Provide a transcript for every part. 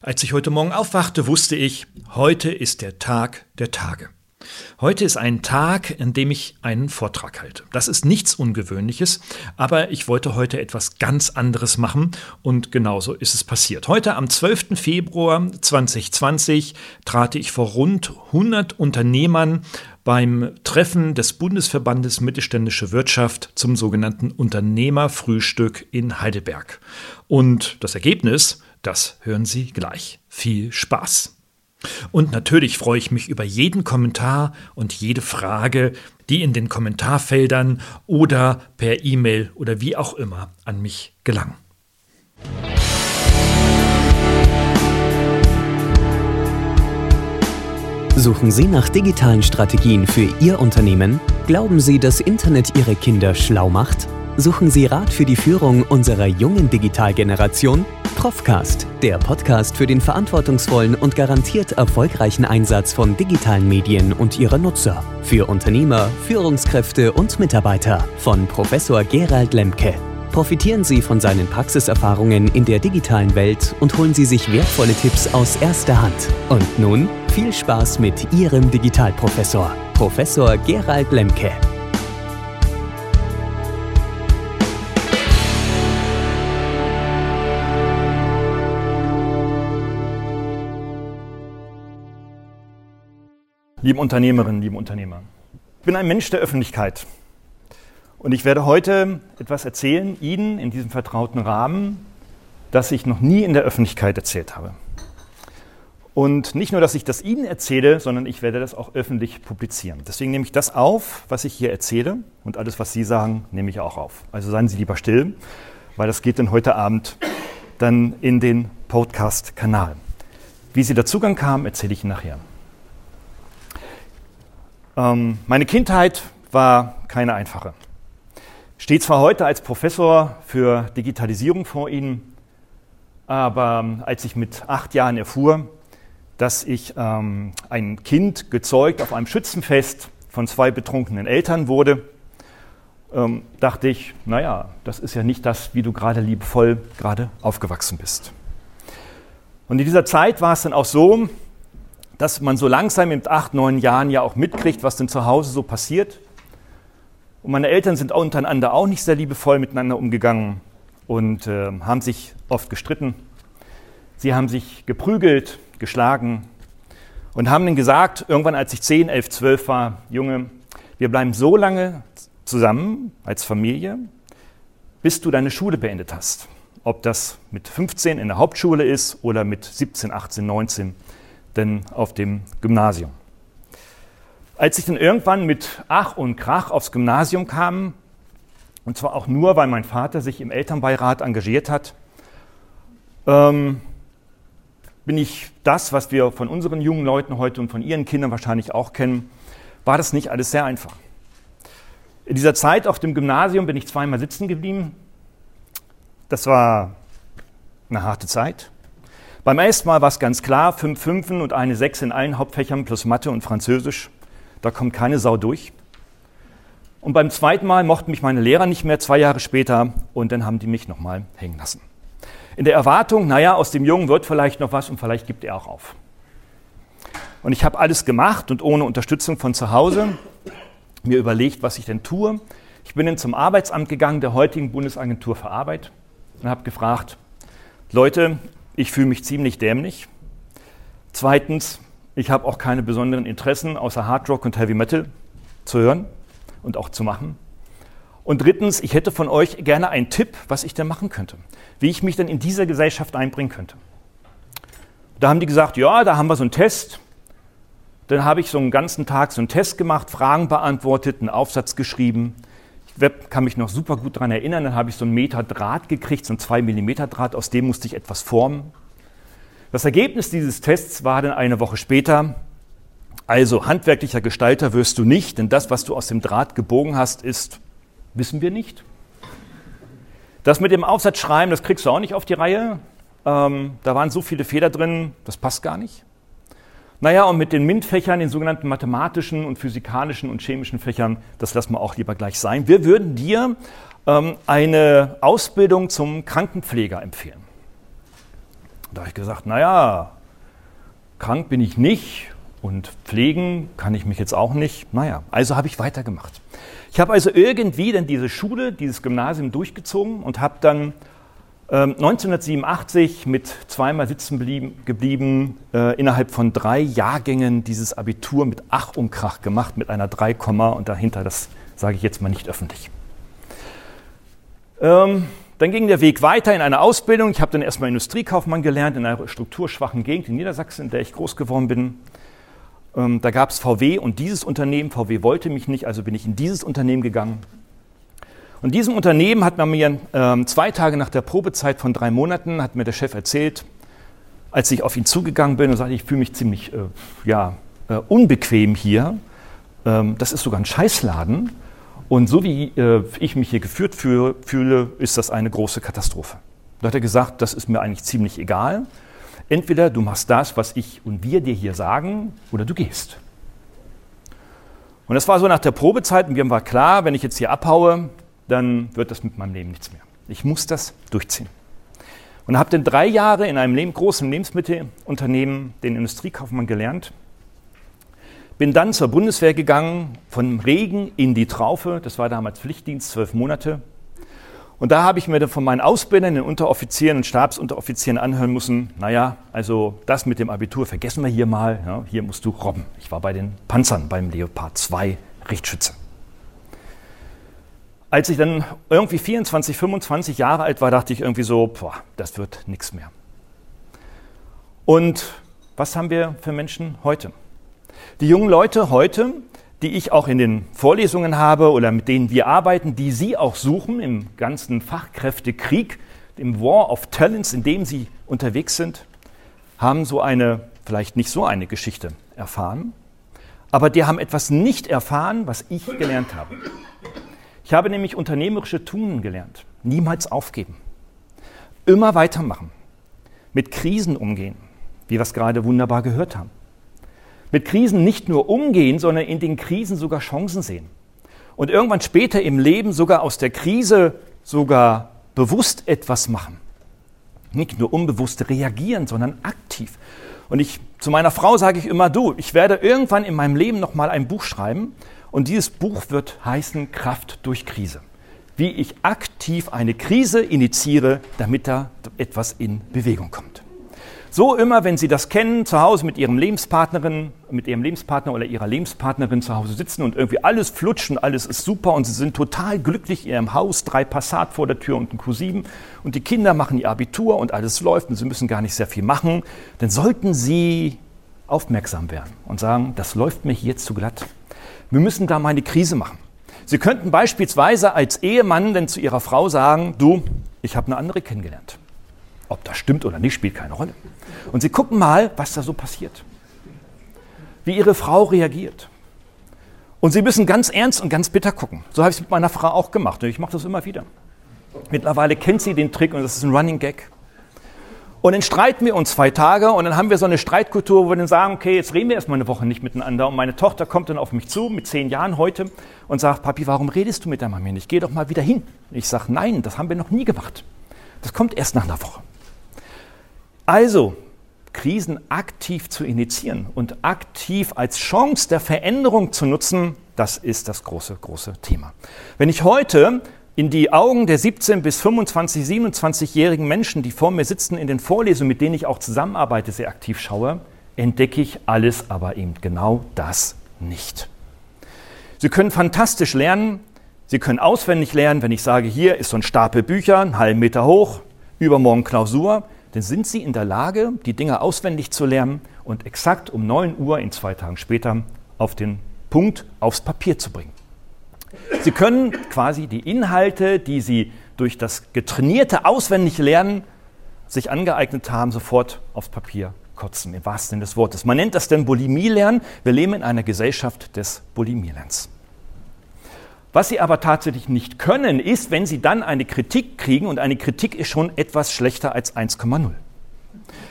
Als ich heute Morgen aufwachte, wusste ich, heute ist der Tag der Tage. Heute ist ein Tag, an dem ich einen Vortrag halte. Das ist nichts Ungewöhnliches, aber ich wollte heute etwas ganz anderes machen und genauso ist es passiert. Heute am 12. Februar 2020 trat ich vor rund 100 Unternehmern beim Treffen des Bundesverbandes Mittelständische Wirtschaft zum sogenannten Unternehmerfrühstück in Heidelberg. Und das Ergebnis, das hören Sie gleich. Viel Spaß! Und natürlich freue ich mich über jeden Kommentar und jede Frage, die in den Kommentarfeldern oder per E-Mail oder wie auch immer an mich gelangen. Suchen Sie nach digitalen Strategien für Ihr Unternehmen? Glauben Sie, dass Internet Ihre Kinder schlau macht? Suchen Sie Rat für die Führung unserer jungen Digitalgeneration? Profcast, der Podcast für den verantwortungsvollen und garantiert erfolgreichen Einsatz von digitalen Medien und ihrer Nutzer. Für Unternehmer, Führungskräfte und Mitarbeiter von Professor Gerald Lemke. Profitieren Sie von seinen Praxiserfahrungen in der digitalen Welt und holen Sie sich wertvolle Tipps aus erster Hand. Und nun viel Spaß mit Ihrem Digitalprofessor, Professor Gerald Lemke. Liebe Unternehmerinnen, liebe Unternehmer, ich bin ein Mensch der Öffentlichkeit und ich werde heute etwas erzählen, Ihnen in diesem vertrauten Rahmen, das ich noch nie in der Öffentlichkeit erzählt habe. Und nicht nur, dass ich das Ihnen erzähle, sondern ich werde das auch öffentlich publizieren. Deswegen nehme ich das auf, was ich hier erzähle und alles, was Sie sagen, nehme ich auch auf. Also seien Sie lieber still, weil das geht dann heute Abend dann in den Podcast-Kanal. Wie Sie dazu kamen, erzähle ich Ihnen nachher. Ähm, meine Kindheit war keine einfache. Steht zwar heute als Professor für Digitalisierung vor Ihnen, aber ähm, als ich mit acht Jahren erfuhr, dass ich ähm, ein Kind gezeugt auf einem Schützenfest von zwei betrunkenen Eltern wurde, ähm, dachte ich, naja, das ist ja nicht das, wie du gerade liebevoll gerade aufgewachsen bist. Und in dieser Zeit war es dann auch so, dass man so langsam mit acht, neun Jahren ja auch mitkriegt, was denn zu Hause so passiert. Und meine Eltern sind untereinander auch nicht sehr liebevoll miteinander umgegangen und äh, haben sich oft gestritten. Sie haben sich geprügelt, geschlagen und haben dann gesagt, irgendwann als ich 10, 11, 12 war, Junge, wir bleiben so lange zusammen als Familie, bis du deine Schule beendet hast. Ob das mit 15 in der Hauptschule ist oder mit 17, 18, 19 denn auf dem Gymnasium. Als ich dann irgendwann mit Ach und Krach aufs Gymnasium kam, und zwar auch nur, weil mein Vater sich im Elternbeirat engagiert hat, ähm, bin ich das, was wir von unseren jungen Leuten heute und von ihren Kindern wahrscheinlich auch kennen, war das nicht alles sehr einfach. In dieser Zeit auf dem Gymnasium bin ich zweimal sitzen geblieben. Das war eine harte Zeit. Beim ersten Mal war es ganz klar, fünf Fünfen und eine Sechs in allen Hauptfächern plus Mathe und Französisch. Da kommt keine Sau durch. Und beim zweiten Mal mochten mich meine Lehrer nicht mehr, zwei Jahre später, und dann haben die mich nochmal hängen lassen. In der Erwartung, naja, aus dem Jungen wird vielleicht noch was und vielleicht gibt er auch auf. Und ich habe alles gemacht und ohne Unterstützung von zu Hause mir überlegt, was ich denn tue. Ich bin dann zum Arbeitsamt gegangen, der heutigen Bundesagentur für Arbeit, und habe gefragt, Leute, ich fühle mich ziemlich dämlich. Zweitens, ich habe auch keine besonderen Interessen außer Hard Rock und Heavy Metal zu hören und auch zu machen. Und drittens, ich hätte von euch gerne einen Tipp, was ich denn machen könnte, wie ich mich denn in dieser Gesellschaft einbringen könnte. Da haben die gesagt, ja, da haben wir so einen Test. Dann habe ich so einen ganzen Tag so einen Test gemacht, Fragen beantwortet, einen Aufsatz geschrieben. Ich kann mich noch super gut daran erinnern, dann habe ich so einen Meter Draht gekriegt, so einen 2 mm Draht, aus dem musste ich etwas formen. Das Ergebnis dieses Tests war dann eine Woche später, also handwerklicher Gestalter wirst du nicht, denn das, was du aus dem Draht gebogen hast, ist, wissen wir nicht. Das mit dem Aufsatz schreiben, das kriegst du auch nicht auf die Reihe. Ähm, da waren so viele Fehler drin, das passt gar nicht. Naja, und mit den MINT-Fächern, den sogenannten mathematischen und physikalischen und chemischen Fächern, das lassen wir auch lieber gleich sein. Wir würden dir ähm, eine Ausbildung zum Krankenpfleger empfehlen. Da habe ich gesagt, naja, krank bin ich nicht und pflegen kann ich mich jetzt auch nicht. Naja, also habe ich weitergemacht. Ich habe also irgendwie dann diese Schule, dieses Gymnasium durchgezogen und habe dann 1987 ähm, mit zweimal sitzen geblieben, äh, innerhalb von drei Jahrgängen dieses Abitur mit Ach und Krach gemacht, mit einer 3, und dahinter, das sage ich jetzt mal nicht öffentlich. Ähm, dann ging der Weg weiter in eine Ausbildung. Ich habe dann erstmal Industriekaufmann gelernt in einer strukturschwachen Gegend in Niedersachsen, in der ich groß geworden bin. Ähm, da gab es VW und dieses Unternehmen, VW wollte mich nicht, also bin ich in dieses Unternehmen gegangen. Und diesem Unternehmen hat man mir ähm, zwei Tage nach der Probezeit von drei Monaten, hat mir der Chef erzählt, als ich auf ihn zugegangen bin und sagte, ich fühle mich ziemlich äh, ja, äh, unbequem hier. Ähm, das ist sogar ein Scheißladen. Und so wie äh, ich mich hier geführt fühle, fühle, ist das eine große Katastrophe. Da hat er gesagt, das ist mir eigentlich ziemlich egal. Entweder du machst das, was ich und wir dir hier sagen, oder du gehst. Und das war so nach der Probezeit und mir war klar, wenn ich jetzt hier abhaue, dann wird das mit meinem Leben nichts mehr. Ich muss das durchziehen. Und habe dann drei Jahre in einem großen Lebensmittelunternehmen den Industriekaufmann gelernt. Bin dann zur Bundeswehr gegangen, von Regen in die Traufe. Das war damals Pflichtdienst, zwölf Monate. Und da habe ich mir dann von meinen Ausbildern, den Unteroffizieren und Stabsunteroffizieren anhören müssen, naja, also das mit dem Abitur vergessen wir hier mal, ja, hier musst du robben. Ich war bei den Panzern beim Leopard 2 Richtschütze. Als ich dann irgendwie 24, 25 Jahre alt war, dachte ich irgendwie so, boah, das wird nichts mehr. Und was haben wir für Menschen heute? Die jungen Leute heute, die ich auch in den Vorlesungen habe oder mit denen wir arbeiten, die Sie auch suchen im ganzen Fachkräftekrieg, im War of Talents, in dem Sie unterwegs sind, haben so eine, vielleicht nicht so eine Geschichte erfahren, aber die haben etwas nicht erfahren, was ich gelernt habe. Ich habe nämlich unternehmerische Tun gelernt. Niemals aufgeben. Immer weitermachen. Mit Krisen umgehen, wie wir es gerade wunderbar gehört haben. Mit Krisen nicht nur umgehen, sondern in den Krisen sogar Chancen sehen. Und irgendwann später im Leben sogar aus der Krise sogar bewusst etwas machen. Nicht nur unbewusst reagieren, sondern aktiv. Und ich zu meiner Frau sage ich immer, du, ich werde irgendwann in meinem Leben noch mal ein Buch schreiben und dieses Buch wird heißen Kraft durch Krise. Wie ich aktiv eine Krise initiiere, damit da etwas in Bewegung kommt. So immer, wenn Sie das kennen, zu Hause mit Ihrem Lebenspartnerin, mit Ihrem Lebenspartner oder Ihrer Lebenspartnerin zu Hause sitzen und irgendwie alles flutschen, alles ist super und Sie sind total glücklich in Ihrem Haus, drei Passat vor der Tür und ein Q7 und die Kinder machen ihr Abitur und alles läuft und Sie müssen gar nicht sehr viel machen, dann sollten Sie aufmerksam werden und sagen, das läuft mir hier zu glatt. Wir müssen da mal eine Krise machen. Sie könnten beispielsweise als Ehemann denn zu Ihrer Frau sagen, du, ich habe eine andere kennengelernt. Ob das stimmt oder nicht, spielt keine Rolle. Und Sie gucken mal, was da so passiert. Wie Ihre Frau reagiert. Und Sie müssen ganz ernst und ganz bitter gucken. So habe ich es mit meiner Frau auch gemacht. Und ich mache das immer wieder. Mittlerweile kennt sie den Trick und das ist ein Running Gag. Und dann streiten wir uns zwei Tage und dann haben wir so eine Streitkultur, wo wir dann sagen, okay, jetzt reden wir erstmal eine Woche nicht miteinander. Und meine Tochter kommt dann auf mich zu mit zehn Jahren heute und sagt, Papi, warum redest du mit der Mami nicht? Geh doch mal wieder hin. Ich sage, nein, das haben wir noch nie gemacht. Das kommt erst nach einer Woche. Also, Krisen aktiv zu initiieren und aktiv als Chance der Veränderung zu nutzen, das ist das große, große Thema. Wenn ich heute in die Augen der 17 bis 25, 27-jährigen Menschen, die vor mir sitzen in den Vorlesungen, mit denen ich auch zusammenarbeite, sehr aktiv schaue, entdecke ich alles, aber eben genau das nicht. Sie können fantastisch lernen, Sie können auswendig lernen, wenn ich sage, hier ist so ein Stapel Bücher, einen halben Meter hoch, übermorgen Klausur, dann sind Sie in der Lage, die Dinge auswendig zu lernen und exakt um 9 Uhr in zwei Tagen später auf den Punkt aufs Papier zu bringen. Sie können quasi die Inhalte, die Sie durch das getrainierte auswendig Lernen sich angeeignet haben, sofort aufs Papier kotzen, im wahrsten Sinne des Wortes. Man nennt das denn Bulimie-Lernen. Wir leben in einer Gesellschaft des Bulimie-Lernens. Was Sie aber tatsächlich nicht können, ist, wenn Sie dann eine Kritik kriegen, und eine Kritik ist schon etwas schlechter als 1,0.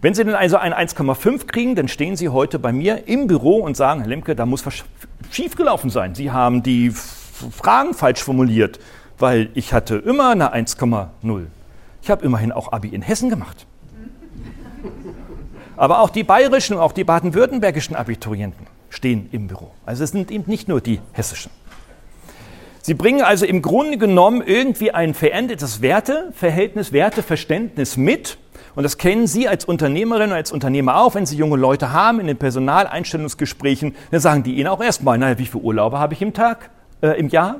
Wenn Sie dann also ein 1,5 kriegen, dann stehen Sie heute bei mir im Büro und sagen, Herr Lemke, da muss was schiefgelaufen sein. Sie haben die Fragen falsch formuliert, weil ich hatte immer eine 1,0. Ich habe immerhin auch Abi in Hessen gemacht. Aber auch die bayerischen und auch die baden-württembergischen Abiturienten stehen im Büro. Also es sind eben nicht nur die hessischen. Sie bringen also im Grunde genommen irgendwie ein verändertes Werteverhältnis, Werteverständnis mit. Und das kennen Sie als Unternehmerin und als Unternehmer auch, wenn Sie junge Leute haben in den Personaleinstellungsgesprächen, dann sagen die Ihnen auch erstmal, naja, wie viele Urlaube habe ich im Tag, äh, im Jahr?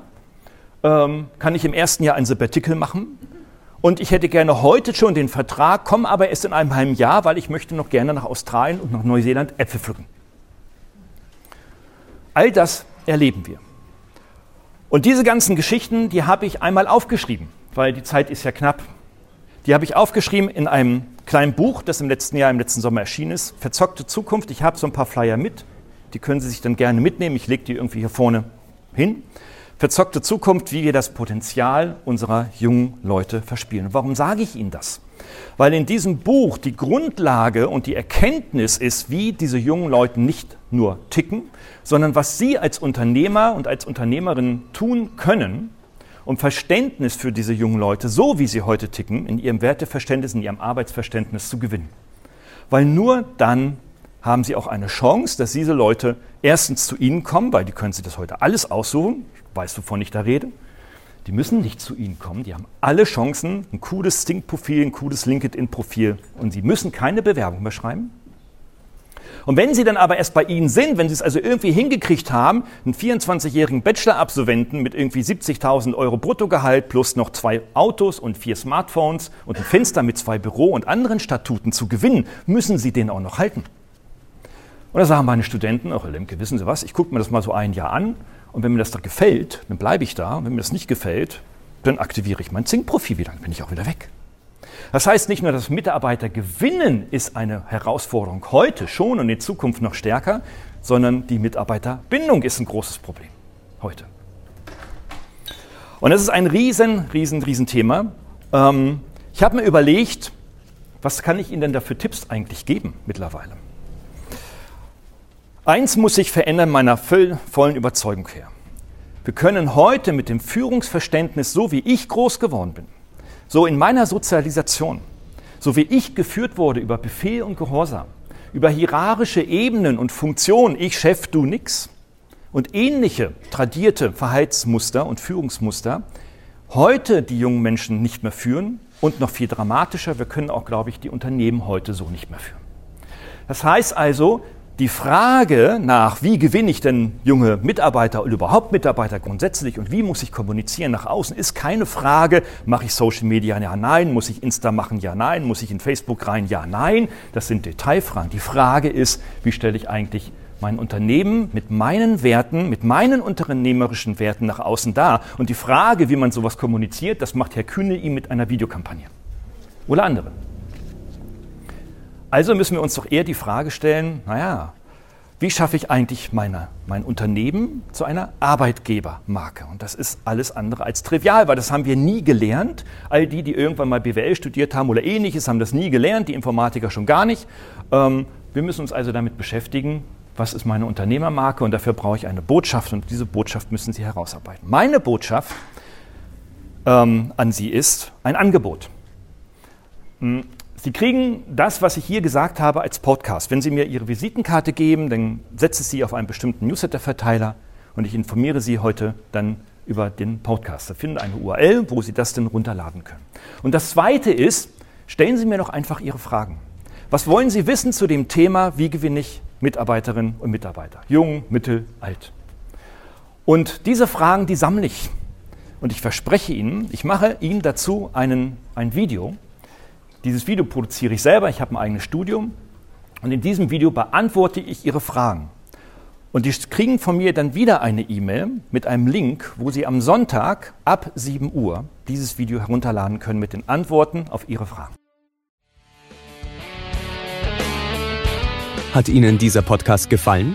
Ähm, kann ich im ersten Jahr ein Sabbatical machen? Und ich hätte gerne heute schon den Vertrag, komme aber erst in einem halben Jahr, weil ich möchte noch gerne nach Australien und nach Neuseeland Äpfel pflücken. All das erleben wir. Und diese ganzen Geschichten, die habe ich einmal aufgeschrieben, weil die Zeit ist ja knapp. Die habe ich aufgeschrieben in einem kleinen Buch, das im letzten Jahr, im letzten Sommer erschienen ist. Verzockte Zukunft. Ich habe so ein paar Flyer mit. Die können Sie sich dann gerne mitnehmen. Ich lege die irgendwie hier vorne hin. Verzockte Zukunft, wie wir das Potenzial unserer jungen Leute verspielen. Warum sage ich Ihnen das? Weil in diesem Buch die Grundlage und die Erkenntnis ist, wie diese jungen Leute nicht nur ticken, sondern was sie als Unternehmer und als Unternehmerin tun können, um Verständnis für diese jungen Leute, so wie sie heute ticken, in ihrem Werteverständnis, in ihrem Arbeitsverständnis zu gewinnen. Weil nur dann haben sie auch eine Chance, dass diese Leute erstens zu ihnen kommen, weil die können sich das heute alles aussuchen, ich weiß, wovon ich da rede, die müssen nicht zu Ihnen kommen. Die haben alle Chancen, ein cooles Stink-Profil, ein cooles LinkedIn-Profil und Sie müssen keine Bewerbung mehr schreiben. Und wenn Sie dann aber erst bei Ihnen sind, wenn Sie es also irgendwie hingekriegt haben, einen 24-jährigen Bachelor-Absolventen mit irgendwie 70.000 Euro Bruttogehalt plus noch zwei Autos und vier Smartphones und ein Fenster mit zwei Büro und anderen Statuten zu gewinnen, müssen Sie den auch noch halten. Und da sagen meine Studenten, ach Herr Lemke, wissen Sie was, ich gucke mir das mal so ein Jahr an und wenn mir das da gefällt, dann bleibe ich da. Und wenn mir das nicht gefällt, dann aktiviere ich mein Zink-Profil wieder, dann bin ich auch wieder weg. Das heißt nicht nur, dass Mitarbeiter gewinnen ist eine Herausforderung heute schon und in Zukunft noch stärker, sondern die Mitarbeiterbindung ist ein großes Problem heute. Und das ist ein riesen, riesen, riesen Thema. Ähm, ich habe mir überlegt, was kann ich Ihnen denn da für Tipps eigentlich geben mittlerweile? Eins muss sich verändern meiner vollen Überzeugung her. Wir können heute mit dem Führungsverständnis, so wie ich groß geworden bin, so in meiner Sozialisation, so wie ich geführt wurde über Befehl und Gehorsam, über hierarchische Ebenen und Funktionen, ich Chef, du nix, und ähnliche tradierte Verhaltensmuster und Führungsmuster, heute die jungen Menschen nicht mehr führen und noch viel dramatischer, wir können auch, glaube ich, die Unternehmen heute so nicht mehr führen. Das heißt also, die Frage nach, wie gewinne ich denn junge Mitarbeiter oder überhaupt Mitarbeiter grundsätzlich und wie muss ich kommunizieren nach außen, ist keine Frage, mache ich Social Media, ja, nein, muss ich Insta machen, ja, nein, muss ich in Facebook rein, ja, nein. Das sind Detailfragen. Die Frage ist, wie stelle ich eigentlich mein Unternehmen mit meinen Werten, mit meinen unternehmerischen Werten nach außen dar? Und die Frage, wie man sowas kommuniziert, das macht Herr Kühne ihm mit einer Videokampagne. Oder andere. Also müssen wir uns doch eher die Frage stellen, naja, wie schaffe ich eigentlich meine, mein Unternehmen zu einer Arbeitgebermarke? Und das ist alles andere als trivial, weil das haben wir nie gelernt. All die, die irgendwann mal BWL studiert haben oder ähnliches, haben das nie gelernt, die Informatiker schon gar nicht. Ähm, wir müssen uns also damit beschäftigen, was ist meine Unternehmermarke und dafür brauche ich eine Botschaft und diese Botschaft müssen Sie herausarbeiten. Meine Botschaft ähm, an Sie ist ein Angebot. Hm, Sie kriegen das, was ich hier gesagt habe, als Podcast. Wenn Sie mir Ihre Visitenkarte geben, dann setze ich Sie auf einen bestimmten Newsletter-Verteiler und ich informiere Sie heute dann über den Podcast. Da finden eine URL, wo Sie das dann runterladen können. Und das Zweite ist, stellen Sie mir doch einfach Ihre Fragen. Was wollen Sie wissen zu dem Thema, wie gewinne ich Mitarbeiterinnen und Mitarbeiter? Jung, mittel, alt. Und diese Fragen, die sammle ich. Und ich verspreche Ihnen, ich mache Ihnen dazu einen, ein Video, dieses Video produziere ich selber, ich habe ein eigenes Studium und in diesem Video beantworte ich Ihre Fragen. Und die kriegen von mir dann wieder eine E-Mail mit einem Link, wo Sie am Sonntag ab 7 Uhr dieses Video herunterladen können mit den Antworten auf Ihre Fragen. Hat Ihnen dieser Podcast gefallen?